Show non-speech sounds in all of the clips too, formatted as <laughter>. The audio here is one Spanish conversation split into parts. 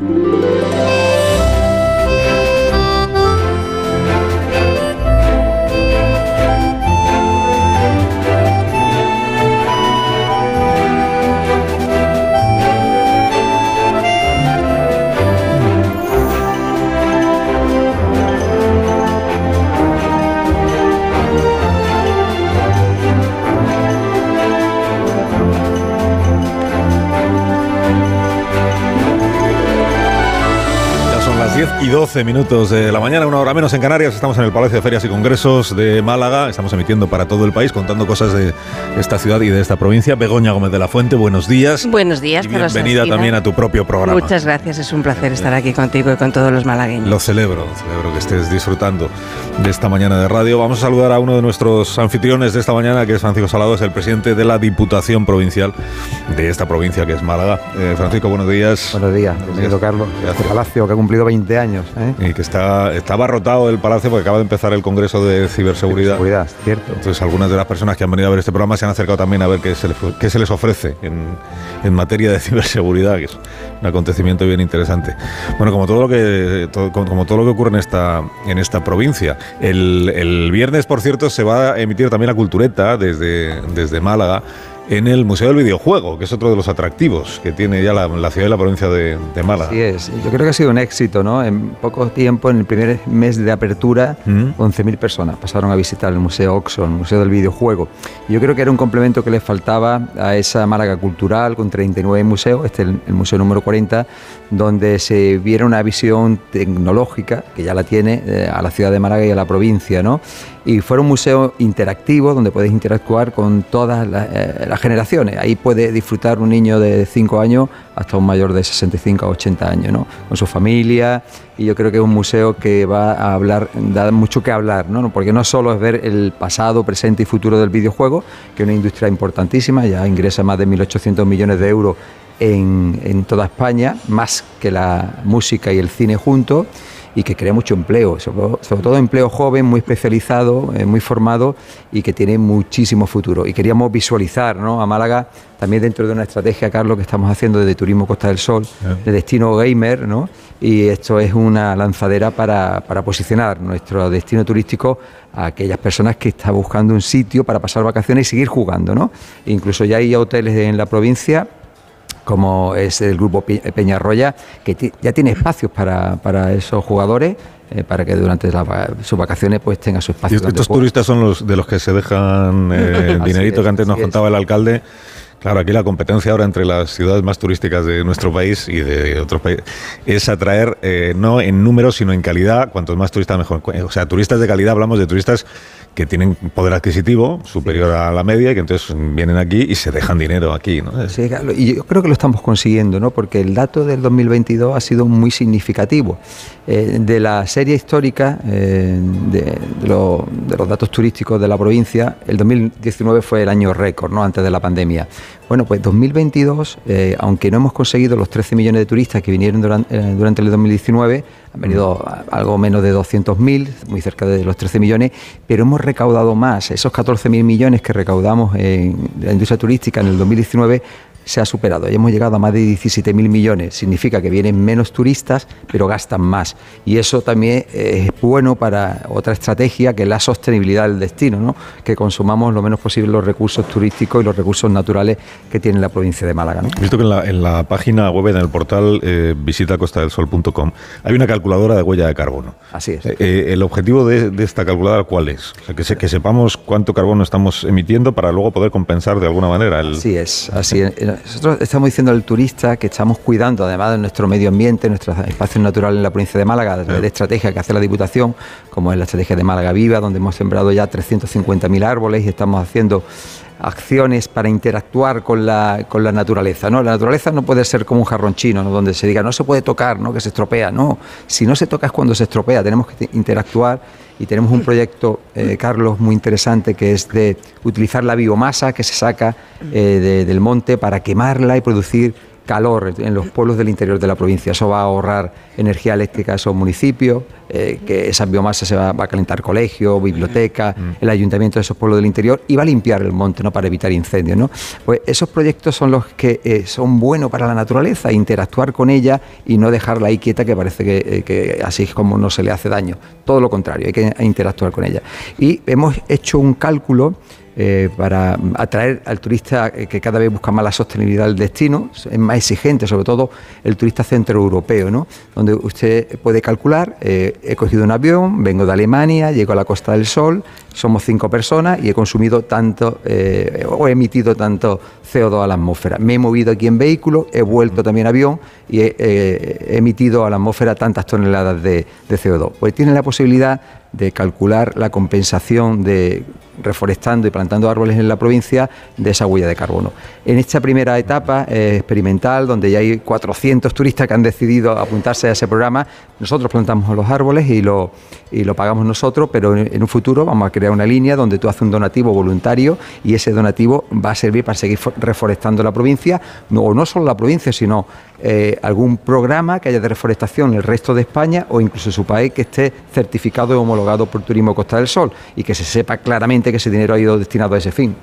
Música 10 y 12 minutos de la mañana, una hora menos en Canarias. Estamos en el Palacio de Ferias y Congresos de Málaga. Estamos emitiendo para todo el país, contando cosas de esta ciudad y de esta provincia. Begoña Gómez de la Fuente, buenos días. Buenos días, y bienvenida también a tu propio programa. Muchas gracias, es un placer estar aquí contigo y con todos los malagueños. Lo celebro, celebro que estés disfrutando de esta mañana de radio. Vamos a saludar a uno de nuestros anfitriones de esta mañana, que es Francisco Salado, es el presidente de la Diputación Provincial de esta provincia, que es Málaga. Eh, Francisco, buenos días. Buenos días, bienvenido Carlos. Este palacio que ha cumplido 20 años. ¿Eh? Y que está, está abarrotado el palacio porque acaba de empezar el Congreso de Ciberseguridad. Ciberseguridad, cierto. Entonces, algunas de las personas que han venido a ver este programa se han acercado también a ver qué se les, qué se les ofrece en, en materia de <laughs> ciberseguridad, que es un acontecimiento bien interesante. Bueno, como todo lo que, todo, como todo lo que ocurre en esta, en esta provincia. El, el viernes, por cierto, se va a emitir también la cultureta desde, desde Málaga en el Museo del Videojuego, que es otro de los atractivos que tiene ya la, la ciudad y la provincia de, de, Málaga. Así es, yo creo que ha sido un éxito, ¿no? En poco tiempo, en el primer mes de apertura, ¿Mm? 11.000 personas pasaron a visitar el Museo Oxo, el Museo del Videojuego. Y yo creo que era un complemento que les faltaba a esa Málaga cultural con 39 museos, este es el, el museo número 40, donde se viera una visión tecnológica, que ya la tiene, eh, a la ciudad de Málaga y a la provincia, ¿no? Y fue un museo interactivo donde puedes interactuar con todas las, eh, las generaciones. Ahí puede disfrutar un niño de 5 años hasta un mayor de 65 a 80 años, ¿no? Con su familia. Y yo creo que es un museo que va a hablar, da mucho que hablar, ¿no? Porque no solo es ver el pasado, presente y futuro del videojuego, que es una industria importantísima, ya ingresa más de 1.800 millones de euros en, en toda España, más que la música y el cine juntos y que crea mucho empleo, sobre, sobre todo empleo joven, muy especializado, eh, muy formado y que tiene muchísimo futuro. Y queríamos visualizar ¿no? a Málaga también dentro de una estrategia, Carlos, que estamos haciendo desde Turismo Costa del Sol, de destino gamer, ¿no? y esto es una lanzadera para, para posicionar nuestro destino turístico a aquellas personas que están buscando un sitio para pasar vacaciones y seguir jugando. ¿no? Incluso ya hay hoteles en la provincia como es el grupo Peñarroya, que ya tiene espacios para, para esos jugadores. Eh, para que durante la, sus vacaciones pues tenga su espacio. Y estos turistas son los de los que se dejan eh, <laughs> el dinerito es, que antes nos contaba es. el alcalde. Claro, aquí la competencia ahora entre las ciudades más turísticas de nuestro país y de otros países es atraer eh, no en números sino en calidad. Cuantos más turistas mejor. O sea, turistas de calidad hablamos de turistas que tienen poder adquisitivo superior sí. a la media y que entonces vienen aquí y se dejan dinero aquí. ¿no? Sí, claro, y yo creo que lo estamos consiguiendo, ¿no? porque el dato del 2022 ha sido muy significativo. Eh, de la serie histórica eh, de, de, lo, de, los datos turísticos de la provincia, el 2019 fue el año récord, ¿no? antes de la pandemia. Bueno, pues 2022, eh, aunque no hemos conseguido los 13 millones de turistas que vinieron durante, eh, durante el 2019, han venido algo menos de 200.000, muy cerca de los 13 millones, pero hemos recaudado más. Esos 14.000 millones que recaudamos en la industria turística en el 2019 se ha superado. Ya hemos llegado a más de 17.000 millones. Significa que vienen menos turistas, pero gastan más. Y eso también es bueno para otra estrategia, que es la sostenibilidad del destino, ¿no? que consumamos lo menos posible los recursos turísticos y los recursos naturales que tiene la provincia de Málaga. ¿no? Visto que en la, en la, página web, en el portal eh, visitacostadelsol.com, hay una calculadora de huella de carbono. Así es. Eh, ¿El objetivo de, de, esta calculadora cuál es? O sea, que, se, que, sepamos cuánto carbono estamos emitiendo para luego poder compensar de alguna manera. El... Así es, así es. Nosotros estamos diciendo al turista que estamos cuidando, además de nuestro medio ambiente, nuestros espacios naturales en la provincia de Málaga, de, de estrategia que hace la Diputación, como es la estrategia de Málaga Viva, donde hemos sembrado ya 350.000 árboles y estamos haciendo acciones para interactuar con la, con la naturaleza. ¿no? La naturaleza no puede ser como un jarrón chino, ¿no? donde se diga no se puede tocar, ¿no? que se estropea. No, si no se toca es cuando se estropea, tenemos que interactuar y tenemos un proyecto, eh, Carlos, muy interesante que es de utilizar la biomasa que se saca eh, de, del monte para quemarla y producir calor en los pueblos del interior de la provincia. Eso va a ahorrar energía eléctrica a esos municipios, eh, que esa biomasa se va, a calentar colegio, biblioteca, mm. el ayuntamiento de esos pueblos del interior y va a limpiar el monte ¿no? para evitar incendios. ¿no? Pues esos proyectos son los que eh, son buenos para la naturaleza, interactuar con ella y no dejarla ahí quieta que parece que, eh, que así es como no se le hace daño. Todo lo contrario, hay que interactuar con ella. Y hemos hecho un cálculo eh, para atraer al turista eh, que cada vez busca más la sostenibilidad del destino, es más exigente, sobre todo el turista centroeuropeo, ¿no? donde usted puede calcular, eh, he cogido un avión, vengo de Alemania, llego a la Costa del Sol, somos cinco personas y he consumido tanto o he emitido tanto CO2 a la atmósfera. Me he movido aquí en vehículo, he vuelto también avión y he, emitido a la atmósfera tantas toneladas de, de CO2. Pues tiene la posibilidad de calcular la compensación de reforestando y plantando árboles en la provincia de esa huella de carbono. En esta primera etapa eh, experimental, donde ya hay 400 turistas que han decidido apuntarse a ese programa, nosotros plantamos los árboles y lo, y lo pagamos nosotros, pero en, un futuro vamos a crear una línea donde tú haces un donativo voluntario y ese donativo va a servir para seguir reforestando la provincia, o no solo la provincia, sino eh, algún programa que haya de reforestación en el resto de España o incluso su país que esté certificado y homologado por Turismo Costa del Sol y que se sepa claramente que ese dinero ha ido destinado a ese fin.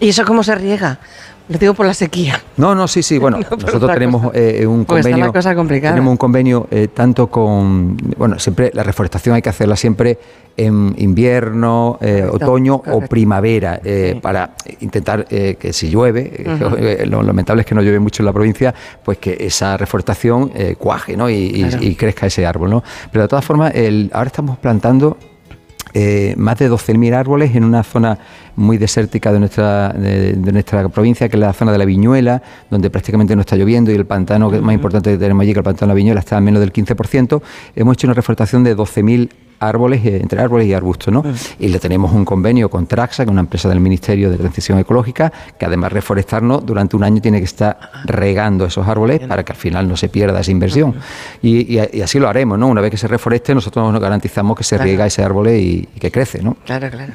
¿Y eso cómo se riega? Lo digo por la sequía. No, no, sí, sí. <laughs> Bueno, nosotros tenemos eh, un convenio. cosa complicada. Tenemos un convenio eh, tanto con. Bueno, siempre la reforestación hay que hacerla siempre en invierno, eh, otoño o primavera, para intentar que si llueve, <laughs> lo lamentable es que no llueve mucho en la provincia, pues que esa reforestación cuaje ¿no? y, crezca ese árbol. ¿no? Pero de todas formas, el, ahora estamos plantando eh, más de 12.000 árboles en una zona muy desértica de nuestra, de, nuestra provincia, que es la zona de la Viñuela, donde prácticamente no está lloviendo y el pantano que es más importante que tenemos allí, que el pantano de la Viñuela, está a menos del 15%. Hemos hecho una reforestación de 12.000 árboles, eh, entre árboles y arbustos, ¿no? Y le tenemos un convenio con Traxa, que es una empresa del Ministerio de Transición Ecológica, que además de reforestarnos, durante un año tiene que estar regando esos árboles para que al final no se pierda esa inversión. Y, así lo haremos, ¿no? Una vez que se reforeste, nosotros nos garantizamos que se riega ese árbol y, que crece, ¿no? Claro, claro.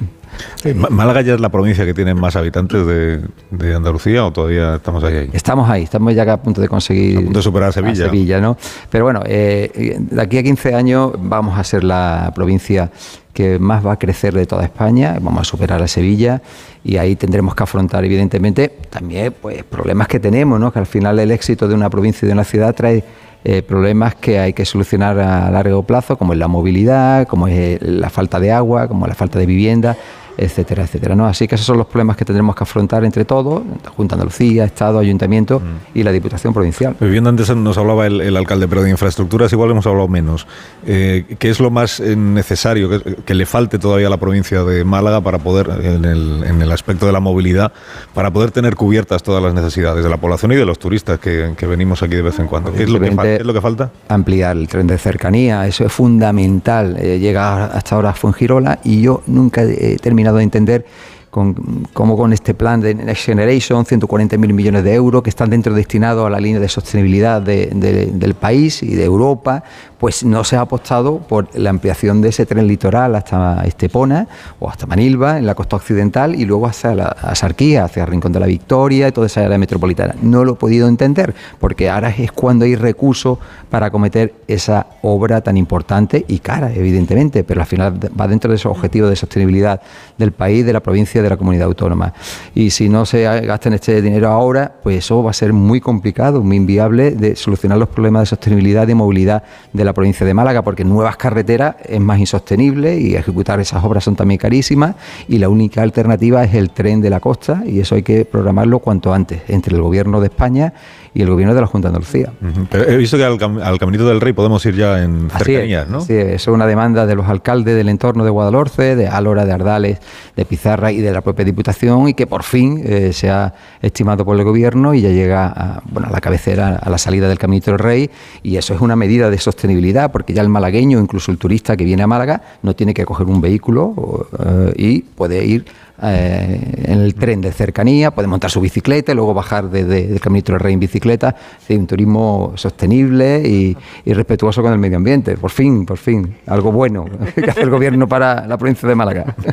¿Málaga ya es la provincia que tiene más habitantes de, Andalucía o todavía estamos ahí, Estamos ahí, estamos ya a punto de conseguir... A punto de superar a Sevilla. Sevilla, ¿no? Pero bueno, eh, de aquí a 15 años vamos a ser la provincia que más va a crecer de toda España, vamos a superar a Sevilla y ahí tendremos que afrontar evidentemente también pues problemas que tenemos, ¿no? que al final el éxito de una provincia y de una ciudad trae eh, problemas que hay que solucionar a largo plazo, como es la movilidad, como es la falta de agua, como la falta de vivienda etcétera, etcétera. ¿no? Así que esos son los problemas que tendremos que afrontar entre todos, Junta Andalucía, Estado, Ayuntamiento mm. y la Diputación Provincial. Viviendo antes nos hablaba el, alcalde, pero de infraestructuras igual hemos hablado menos. Eh, ¿Qué es lo más eh, necesario que, le falte todavía a la provincia de Málaga para poder, en el, aspecto de la movilidad, para poder tener cubiertas todas las necesidades de la población y de los turistas que, venimos aquí de vez en cuando? ¿Qué es, lo que, falta? Ampliar el tren de cercanía, eso es fundamental. Eh, llega hasta ahora a Fuengirola y yo nunca he terminado de entender con, como con este plan de Next Generation, 140.000 millones de euros que están dentro destinados a la línea de sostenibilidad del país y de Europa, pues no se ha apostado por la ampliación de ese tren litoral hasta Estepona o hasta Manilva, en la costa occidental, y luego hacia la Sarquía, hacia Rincón de la Victoria y toda esa área metropolitana. No lo he podido entender, porque ahora es cuando hay recursos para acometer esa obra tan importante y cara, evidentemente, pero al final va dentro de esos objetivos de sostenibilidad del país, de la provincia de la comunidad autónoma. Y si no se gastan este dinero ahora, pues eso va a ser muy complicado, muy inviable de solucionar los problemas de sostenibilidad y movilidad de la provincia de Málaga, porque nuevas carreteras es más insostenible y ejecutar esas obras son también carísimas y la única alternativa es el tren de la costa y eso hay que programarlo cuanto antes entre el Gobierno de España y el gobierno de la Junta de Andalucía. Pero he visto que al, Caminito del Rey podemos ir ya en cercanías, ¿no? Sí, es una demanda de los alcaldes del entorno de Guadalhorce, de Álora, de Ardales, de Pizarra y de la propia Diputación y que por fin eh, se ha estimado por el gobierno y ya llega a, bueno, a la cabecera, a la salida del Caminito del Rey y eso es una medida de sostenibilidad porque ya el malagueño, incluso el turista que viene a Málaga, no tiene que coger un vehículo eh, y puede ir eh, en el tren de cercanía, puede montar su bicicleta y luego bajar desde el Caminito del Rey en bicicleta. Es un turismo sostenible y, respetuoso con el medio ambiente. Por fin, por fin, algo bueno <laughs> que hace el gobierno para la provincia de Málaga. <laughs>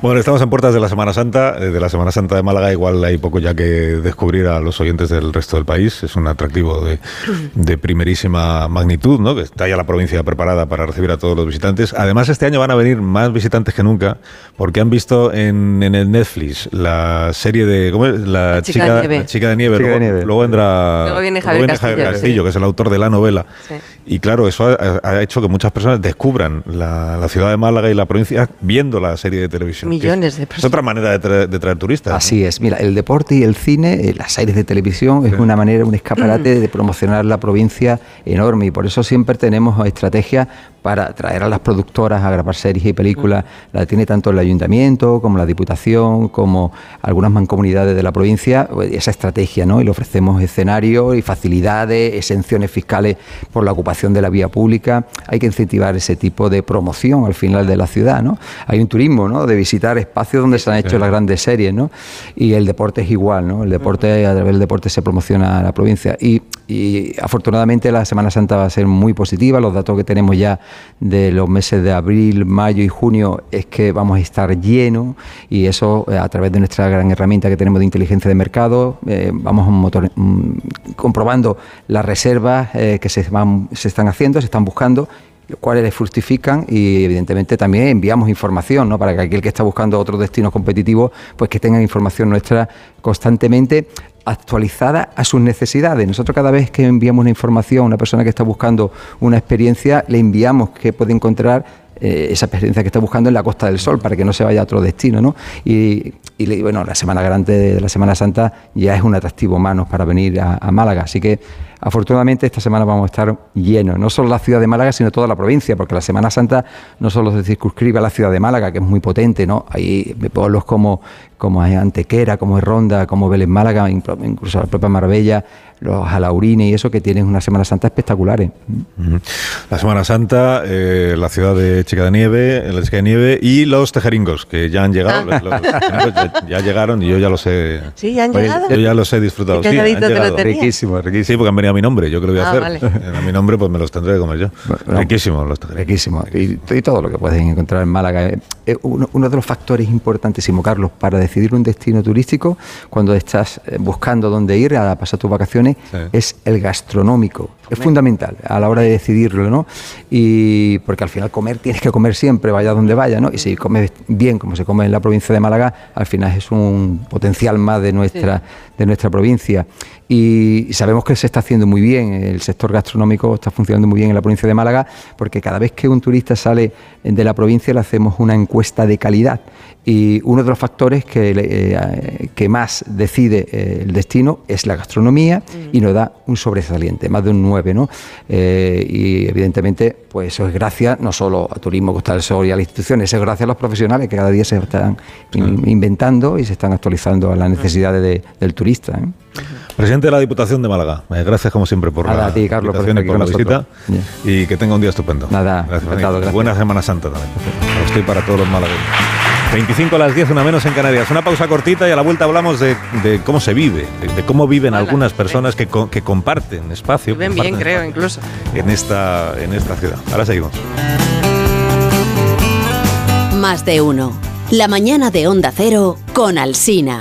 Bueno, estamos en puertas de la Semana Santa. Eh, de la Semana Santa de Málaga igual hay poco ya que descubrir a los oyentes del resto del país. Es un atractivo de, de primerísima magnitud, ¿no? que está ya la provincia preparada para recibir a todos los visitantes. Además, este año van a venir más visitantes que nunca porque han visto en, en el Netflix la serie de... ¿cómo es? La, chica, de chica, de nieve. luego, vendrá luego viene Javier, Castillo, que es el autor de la novela. Y claro, eso ha, hecho que muchas personas descubran la, ciudad de Málaga y la provincia viendo la serie de televisión. Millones de personas. Es otra manera de traer, turistas. Así es. Mira, el deporte y el cine, eh, las series de televisión, es una manera, un escaparate <clears throat> de promocionar la provincia enorme. Y por eso siempre tenemos estrategias para traer a las productoras a grabar series y películas. La tiene tanto el ayuntamiento como la diputación, como algunas mancomunidades de la provincia, pues, esa estrategia, ¿no? Y le ofrecemos escenarios y facilidades, exenciones fiscales por la ocupación de la vía pública. Hay que incentivar ese tipo de promoción al final de la ciudad, ¿no? Hay un turismo, ¿no? De visitar espacios donde se han hecho las grandes series, ¿no? Y el deporte es igual, ¿no? El deporte, a través del deporte se promociona la provincia. Y, y afortunadamente la Semana Santa va a ser muy positiva. Los datos que tenemos ya de los meses de abril, mayo y junio es que vamos a estar llenos y eso eh, a través de nuestra gran herramienta que tenemos de inteligencia de mercado, eh, vamos mm, comprobando las reservas eh, que se, van, se están haciendo, se están buscando cuáles les fructifican y evidentemente también enviamos información ¿no? para que aquel que está buscando otros destinos competitivos pues que tenga información nuestra constantemente actualizada a sus necesidades. Nosotros cada vez que enviamos una información a una persona que está buscando una experiencia, le enviamos que puede encontrar eh, esa experiencia que está buscando en la Costa del Sol para que no se vaya a otro destino. ¿no? Y, bueno, la Semana Grande de la Semana Santa ya es un atractivo manos para venir a Málaga. Así que Afortunadamente esta semana vamos a estar llenos, no solo la ciudad de Málaga, sino toda la provincia, porque la Semana Santa no solo se circunscribe a la ciudad de Málaga, que es muy potente, ¿no? Hay pueblos como, como Antequera, como es Ronda, como Vélez Málaga, incluso la propia Marbella, los alaurines y eso que tienen una Semana Santa espectaculares. La Semana Santa, eh, la ciudad de Chica de Nieve, la Chica de Nieve y los tejeringos que ya han llegado, ya, llegaron y yo ya los he. Sí, ya han llegado. Yo ya los he disfrutado. Sí, riquísimo, riquísimo. Sí, porque han venido a mi nombre, yo creo que voy a ah, hacer. <laughs> A mi nombre pues me los tendré que comer yo. riquísimos los tejeringos. Riquísimos. Y, todo lo que pueden encontrar en Málaga. Uno, uno de los factores importantísimos, Carlos, para decidir un destino turístico, cuando estás eh, buscando dónde ir a pasar tus vacaciones es el gastronómico. Es fundamental a la hora de decidirlo, ¿no? Y porque al final comer tienes que comer siempre, vaya donde vaya, ¿no? Y si comes bien, como se come en la provincia de Málaga, al final es un potencial más de nuestra, de nuestra provincia. Y sabemos que se está haciendo muy bien, el sector gastronómico está funcionando muy bien en la provincia de Málaga, porque cada vez que un turista sale de la provincia le hacemos una encuesta de calidad. Y uno de los factores que, eh, que más decide eh, el destino es la gastronomía y nos da un sobresaliente, más de un 9. ¿no? Eh, y evidentemente, pues eso es gracias no solo a Turismo Costa del Sol y a las instituciones, es gracias a los profesionales que cada día se están inventando y se están actualizando a las necesidades del turista. Presidente de la Diputación de Málaga, eh, gracias como siempre por la, Carlos, por, la visita y que tenga un día estupendo. Nada, gracias, Buena Semana Santa también. Para para todos los malagueños. 25 a las 10, una menos en Canarias. Una pausa cortita y a la vuelta hablamos de, cómo se vive, de, cómo viven algunas personas que, que, comparten espacio. Viven bien, creo, incluso. En esta, en esta ciudad. Ahora seguimos. Más de uno. La mañana de Onda Cero con Alsina.